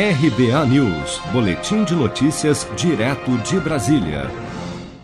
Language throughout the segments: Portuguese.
RBA News, Boletim de Notícias, direto de Brasília.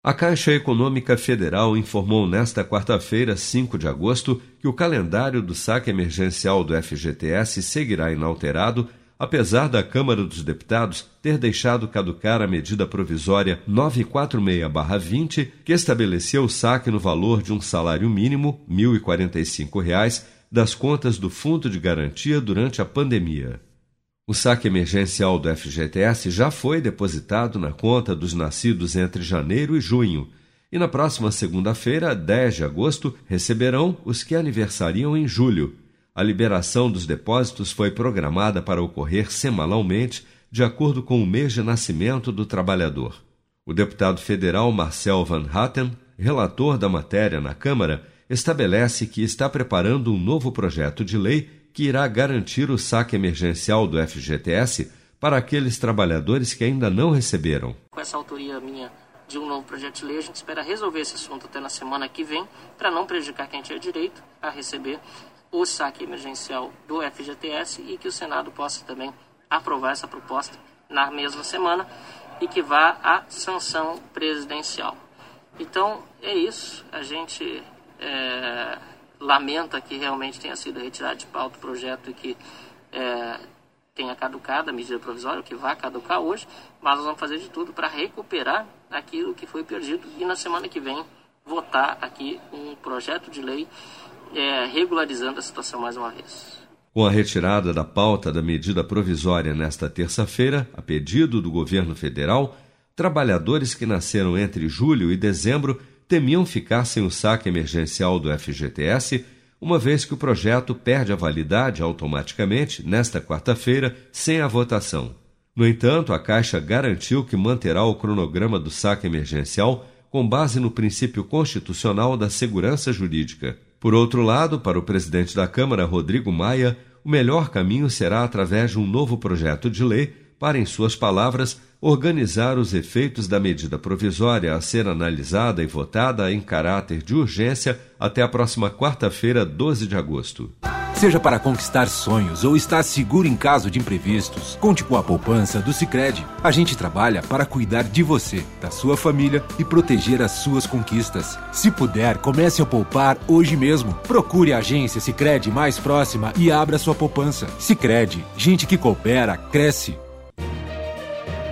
A Caixa Econômica Federal informou nesta quarta-feira, 5 de agosto, que o calendário do saque emergencial do FGTS seguirá inalterado, apesar da Câmara dos Deputados ter deixado caducar a medida provisória 946-20, que estabeleceu o saque no valor de um salário mínimo, R$ 1.045, das contas do Fundo de Garantia durante a pandemia. O saque emergencial do FGTS já foi depositado na conta dos nascidos entre janeiro e junho, e na próxima segunda-feira, 10 de agosto, receberão os que aniversariam em julho. A liberação dos depósitos foi programada para ocorrer semanalmente, de acordo com o mês de nascimento do trabalhador. O deputado federal Marcel Van Hatten, relator da matéria na Câmara, estabelece que está preparando um novo projeto de lei que irá garantir o saque emergencial do FGTS para aqueles trabalhadores que ainda não receberam. Com essa autoria minha de um novo projeto de lei, a gente espera resolver esse assunto até na semana que vem, para não prejudicar quem tinha direito a receber o saque emergencial do FGTS e que o Senado possa também aprovar essa proposta na mesma semana e que vá à sanção presidencial. Então é isso, a gente é, lamenta que realmente tenha sido retirado de pauta o projeto e que é, tenha caducado a medida provisória, que vai caducar hoje, mas nós vamos fazer de tudo para recuperar aquilo que foi perdido e na semana que vem votar aqui um projeto de lei é, regularizando a situação mais uma vez. Com a retirada da pauta da medida provisória nesta terça-feira, a pedido do governo federal, trabalhadores que nasceram entre julho e dezembro temiam ficar sem o saque emergencial do FGTS, uma vez que o projeto perde a validade automaticamente nesta quarta-feira, sem a votação. No entanto, a Caixa garantiu que manterá o cronograma do saque emergencial com base no princípio constitucional da segurança jurídica. Por outro lado, para o presidente da Câmara, Rodrigo Maia, o melhor caminho será através de um novo projeto de lei para, em suas palavras, organizar os efeitos da medida provisória a ser analisada e votada em caráter de urgência até a próxima quarta-feira, 12 de agosto. Seja para conquistar sonhos ou estar seguro em caso de imprevistos, conte com a poupança do Sicredi. A gente trabalha para cuidar de você, da sua família e proteger as suas conquistas. Se puder, comece a poupar hoje mesmo. Procure a agência Sicredi mais próxima e abra sua poupança. Sicredi, gente que coopera cresce